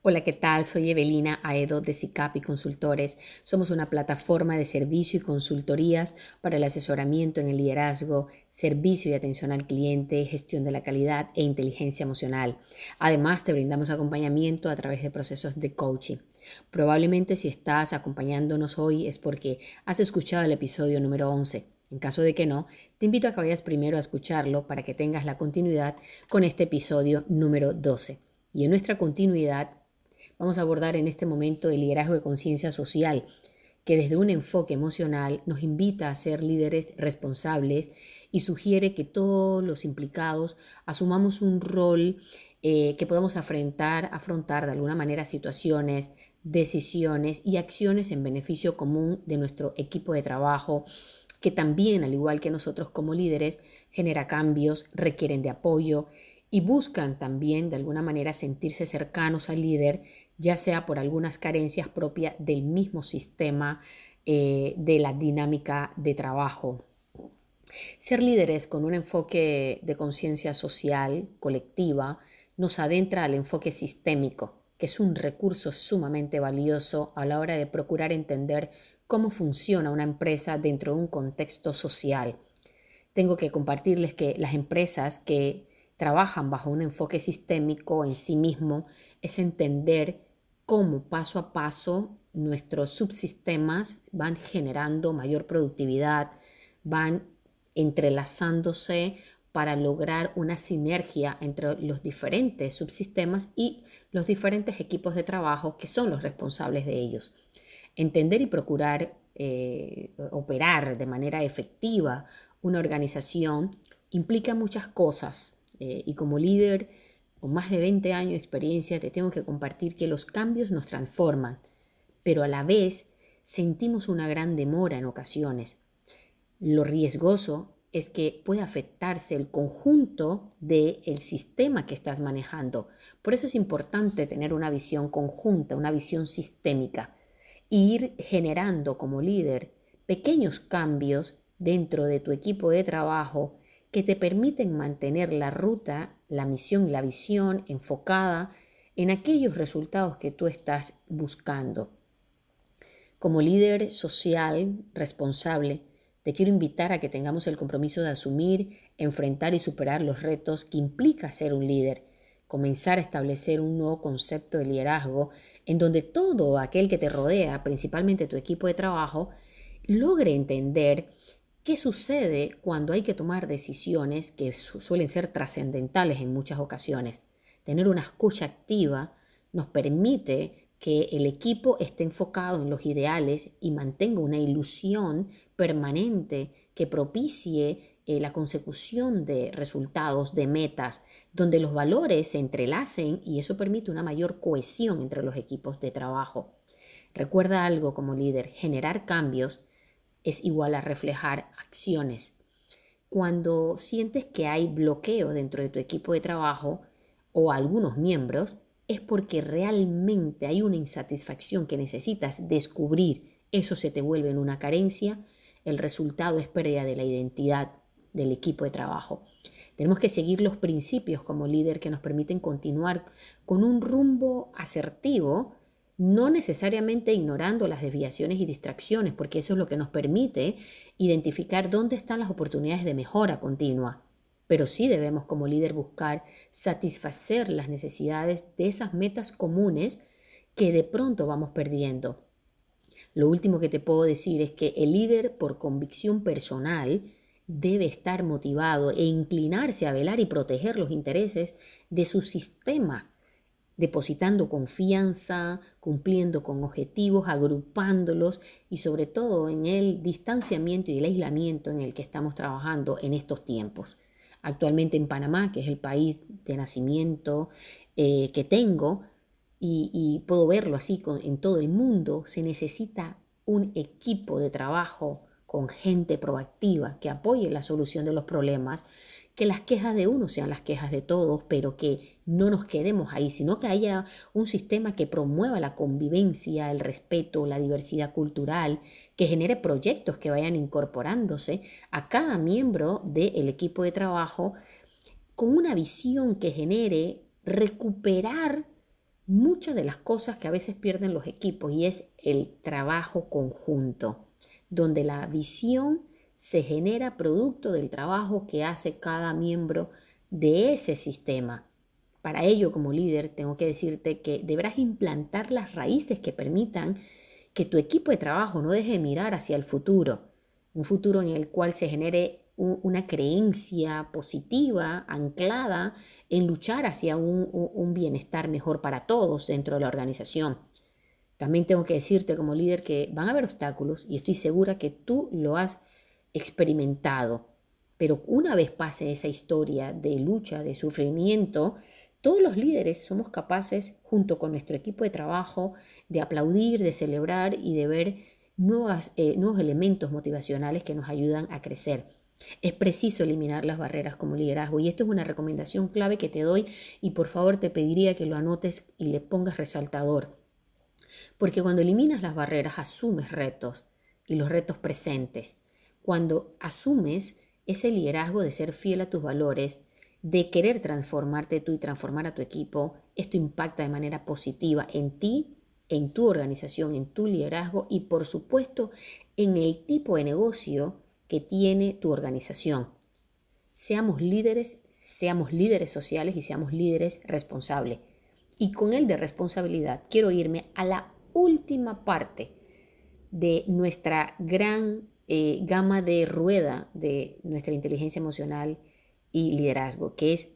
Hola, ¿qué tal? Soy Evelina Aedo de SICAP y Consultores. Somos una plataforma de servicio y consultorías para el asesoramiento en el liderazgo, servicio y atención al cliente, gestión de la calidad e inteligencia emocional. Además, te brindamos acompañamiento a través de procesos de coaching. Probablemente si estás acompañándonos hoy es porque has escuchado el episodio número 11. En caso de que no, te invito a que vayas primero a escucharlo para que tengas la continuidad con este episodio número 12. Y en nuestra continuidad Vamos a abordar en este momento el liderazgo de conciencia social, que desde un enfoque emocional nos invita a ser líderes responsables y sugiere que todos los implicados asumamos un rol eh, que podamos afrontar, afrontar de alguna manera situaciones, decisiones y acciones en beneficio común de nuestro equipo de trabajo, que también, al igual que nosotros como líderes, genera cambios, requieren de apoyo y buscan también de alguna manera sentirse cercanos al líder ya sea por algunas carencias propias del mismo sistema eh, de la dinámica de trabajo. Ser líderes con un enfoque de conciencia social, colectiva, nos adentra al enfoque sistémico, que es un recurso sumamente valioso a la hora de procurar entender cómo funciona una empresa dentro de un contexto social. Tengo que compartirles que las empresas que trabajan bajo un enfoque sistémico en sí mismo es entender cómo paso a paso nuestros subsistemas van generando mayor productividad, van entrelazándose para lograr una sinergia entre los diferentes subsistemas y los diferentes equipos de trabajo que son los responsables de ellos. Entender y procurar eh, operar de manera efectiva una organización implica muchas cosas eh, y como líder con más de 20 años de experiencia, te tengo que compartir que los cambios nos transforman, pero a la vez sentimos una gran demora en ocasiones. Lo riesgoso es que puede afectarse el conjunto del sistema que estás manejando. Por eso es importante tener una visión conjunta, una visión sistémica, e ir generando como líder pequeños cambios dentro de tu equipo de trabajo que te permiten mantener la ruta, la misión y la visión enfocada en aquellos resultados que tú estás buscando. Como líder social responsable, te quiero invitar a que tengamos el compromiso de asumir, enfrentar y superar los retos que implica ser un líder, comenzar a establecer un nuevo concepto de liderazgo en donde todo aquel que te rodea, principalmente tu equipo de trabajo, logre entender ¿Qué sucede cuando hay que tomar decisiones que suelen ser trascendentales en muchas ocasiones? Tener una escucha activa nos permite que el equipo esté enfocado en los ideales y mantenga una ilusión permanente que propicie eh, la consecución de resultados, de metas, donde los valores se entrelacen y eso permite una mayor cohesión entre los equipos de trabajo. Recuerda algo como líder, generar cambios es igual a reflejar acciones. Cuando sientes que hay bloqueo dentro de tu equipo de trabajo o algunos miembros, es porque realmente hay una insatisfacción que necesitas descubrir. Eso se te vuelve en una carencia. El resultado es pérdida de la identidad del equipo de trabajo. Tenemos que seguir los principios como líder que nos permiten continuar con un rumbo asertivo no necesariamente ignorando las desviaciones y distracciones, porque eso es lo que nos permite identificar dónde están las oportunidades de mejora continua. Pero sí debemos como líder buscar satisfacer las necesidades de esas metas comunes que de pronto vamos perdiendo. Lo último que te puedo decir es que el líder por convicción personal debe estar motivado e inclinarse a velar y proteger los intereses de su sistema depositando confianza, cumpliendo con objetivos, agrupándolos y sobre todo en el distanciamiento y el aislamiento en el que estamos trabajando en estos tiempos. Actualmente en Panamá, que es el país de nacimiento eh, que tengo, y, puedo verlo así en todo el mundo, se necesita un equipo de trabajo con gente proactiva que apoye la solución de los problemas que las quejas de uno sean las quejas de todos, pero que no nos quedemos ahí, sino que haya un sistema que promueva la convivencia, el respeto, la diversidad cultural, que genere proyectos que vayan incorporándose a cada miembro del equipo de trabajo con una visión que genere recuperar muchas de las cosas que a veces pierden los equipos y es el trabajo conjunto, donde la visión se genera producto del trabajo que hace cada miembro de ese sistema. Para ello, como líder, tengo que decirte que deberás implantar las raíces que permitan que tu equipo de trabajo no deje de mirar hacia el futuro, un futuro en el cual se genere una creencia positiva, anclada en luchar hacia un, bienestar mejor para todos dentro de la organización. También tengo que decirte como líder que van a haber obstáculos y estoy segura que tú lo has experimentado. Pero una vez pase esa historia de lucha, de sufrimiento, todos los líderes somos capaces, junto con nuestro equipo de trabajo, de aplaudir, de celebrar y de ver nuevas, eh, nuevos elementos motivacionales que nos ayudan a crecer. Es preciso eliminar las barreras como liderazgo y esto es una recomendación clave que te doy y por favor te pediría que lo anotes y le pongas resaltador. Porque cuando eliminas las barreras asumes retos y los retos presentes. Cuando asumes ese liderazgo de ser fiel a tus valores, de querer transformarte tú y transformar a tu equipo, esto impacta de manera positiva en ti, en tu organización, en tu liderazgo y por supuesto en el tipo de negocio que tiene tu organización. Seamos líderes, seamos líderes sociales y seamos líderes responsables. Y con el de responsabilidad quiero irme a la última parte de nuestra gran eh, gama de rueda de nuestra inteligencia emocional y liderazgo, que es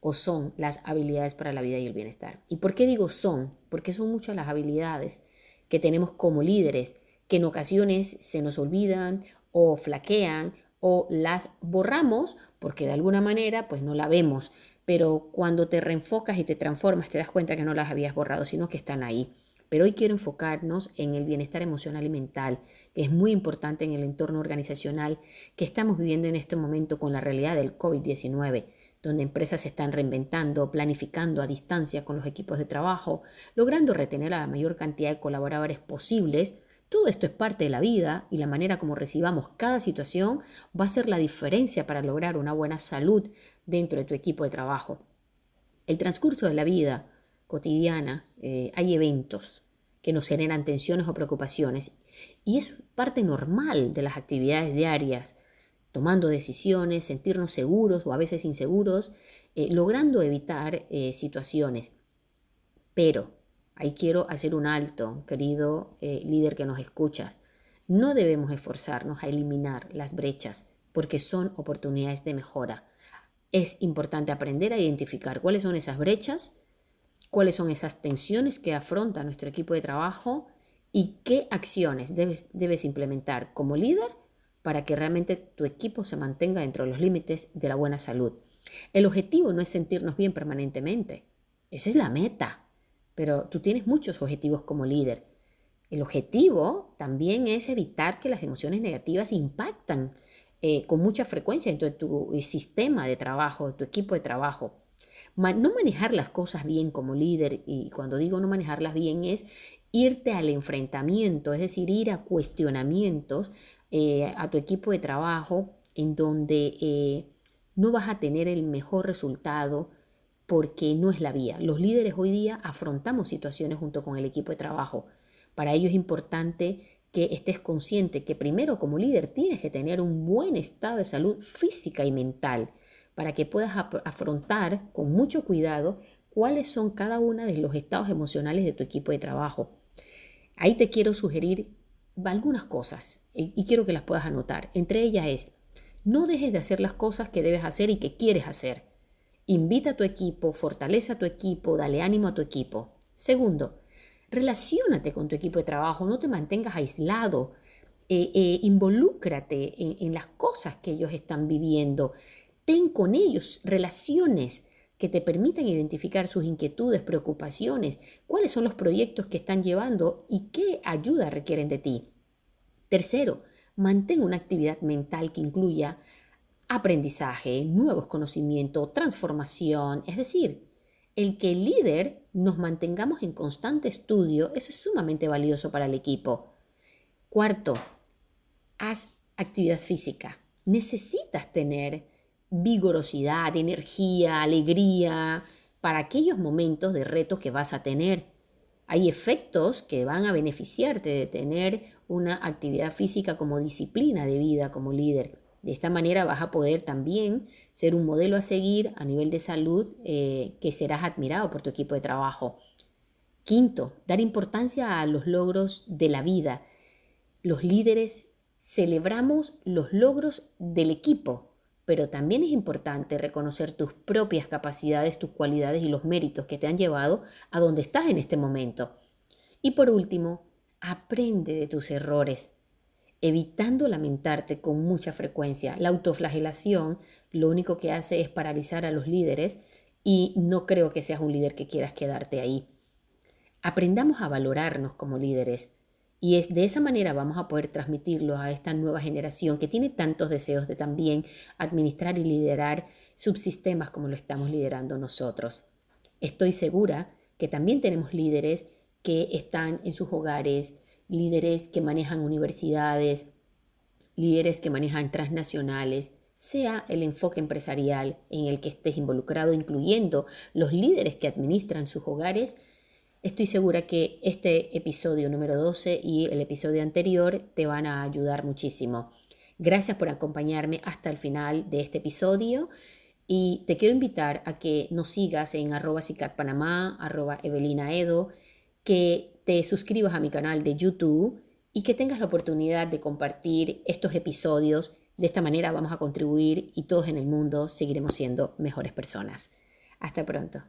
o son las habilidades para la vida y el bienestar. ¿Y por qué digo son? Porque son muchas las habilidades que tenemos como líderes que en ocasiones se nos olvidan o flaquean o las borramos porque de alguna manera pues no la vemos, pero cuando te reenfocas y te transformas te das cuenta que no las habías borrado, sino que están ahí. Pero hoy quiero enfocarnos en el bienestar emocional y mental, que es muy importante en el entorno organizacional que estamos viviendo en este momento con la realidad del COVID-19, donde empresas se están reinventando, planificando a distancia con los equipos de trabajo, logrando retener a la mayor cantidad de colaboradores posibles todo esto es parte de la vida y la manera como recibamos cada situación va a ser la diferencia para lograr una buena salud dentro de tu equipo de trabajo. El transcurso de la vida cotidiana eh, hay eventos que nos generan tensiones o preocupaciones y es parte normal de las actividades diarias, tomando decisiones, sentirnos seguros o a veces inseguros, eh, logrando evitar eh, situaciones. Pero Ahí quiero hacer un alto, querido líder que nos escuchas. No debemos esforzarnos a eliminar las brechas porque son oportunidades de mejora. Es importante aprender a identificar cuáles son esas brechas, cuáles son esas tensiones que afronta nuestro equipo de trabajo y qué acciones debes, implementar como líder para que realmente tu equipo se mantenga dentro de los límites de la buena salud. El objetivo no es sentirnos bien permanentemente. Esa es la meta pero tú tienes muchos objetivos como líder. El objetivo también es evitar que las emociones negativas impactan eh, con mucha frecuencia en tu, sistema de trabajo, tu equipo de trabajo. No manejar las cosas bien como líder, y cuando digo no manejarlas bien es irte al enfrentamiento, es decir, ir a cuestionamientos eh, a tu equipo de trabajo en donde eh, no vas a tener el mejor resultado, porque no es la vía. Los líderes hoy día afrontamos situaciones junto con el equipo de trabajo. Para ello es importante que estés consciente que primero como líder tienes que tener un buen estado de salud física y mental para que puedas afrontar con mucho cuidado cuáles son cada uno de los estados emocionales de tu equipo de trabajo. Ahí te quiero sugerir algunas cosas y quiero que las puedas anotar. Entre ellas es, no dejes de hacer las cosas que debes hacer y que quieres hacer. Invita a tu equipo, fortalece a tu equipo, dale ánimo a tu equipo. Segundo, relaciónate con tu equipo de trabajo, no te mantengas aislado, eh, eh, involúcrate en, las cosas que ellos están viviendo, ten con ellos relaciones que te permitan identificar sus inquietudes, preocupaciones, cuáles son los proyectos que están llevando y qué ayuda requieren de ti. Tercero, mantén una actividad mental que incluya aprendizaje, nuevos conocimientos, transformación, es decir, el que el líder nos mantengamos en constante estudio, eso es sumamente valioso para el equipo. Cuarto, haz actividad física. Necesitas tener vigorosidad, energía, alegría, para aquellos momentos de retos que vas a tener. Hay efectos que van a beneficiarte de tener una actividad física como disciplina de vida como líder. De esta manera vas a poder también ser un modelo a seguir a nivel de salud eh, que serás admirado por tu equipo de trabajo. Quinto, dar importancia a los logros de la vida. Los líderes celebramos los logros del equipo, pero también es importante reconocer tus propias capacidades, tus cualidades y los méritos que te han llevado a donde estás en este momento. Y por último, aprende de tus errores, evitando lamentarte con mucha frecuencia. La autoflagelación lo único que hace es paralizar a los líderes y no creo que seas un líder que quieras quedarte ahí. Aprendamos a valorarnos como líderes, y es de esa manera vamos a poder transmitirlo a esta nueva generación que tiene tantos deseos de también administrar y liderar subsistemas como lo estamos liderando nosotros. Estoy segura que también tenemos líderes que están en sus hogares, líderes que manejan universidades, líderes que manejan transnacionales, sea el enfoque empresarial en el que estés involucrado, incluyendo los líderes que administran sus hogares, Estoy segura que este episodio número 12 y el episodio anterior te van a ayudar muchísimo. Gracias por acompañarme hasta el final de este episodio y te quiero invitar a que nos sigas en arroba cicatpanamá, arroba evelinaedo, que te suscribas a mi canal de YouTube y que tengas la oportunidad de compartir estos episodios. De esta manera vamos a contribuir y todos en el mundo seguiremos siendo mejores personas. Hasta pronto.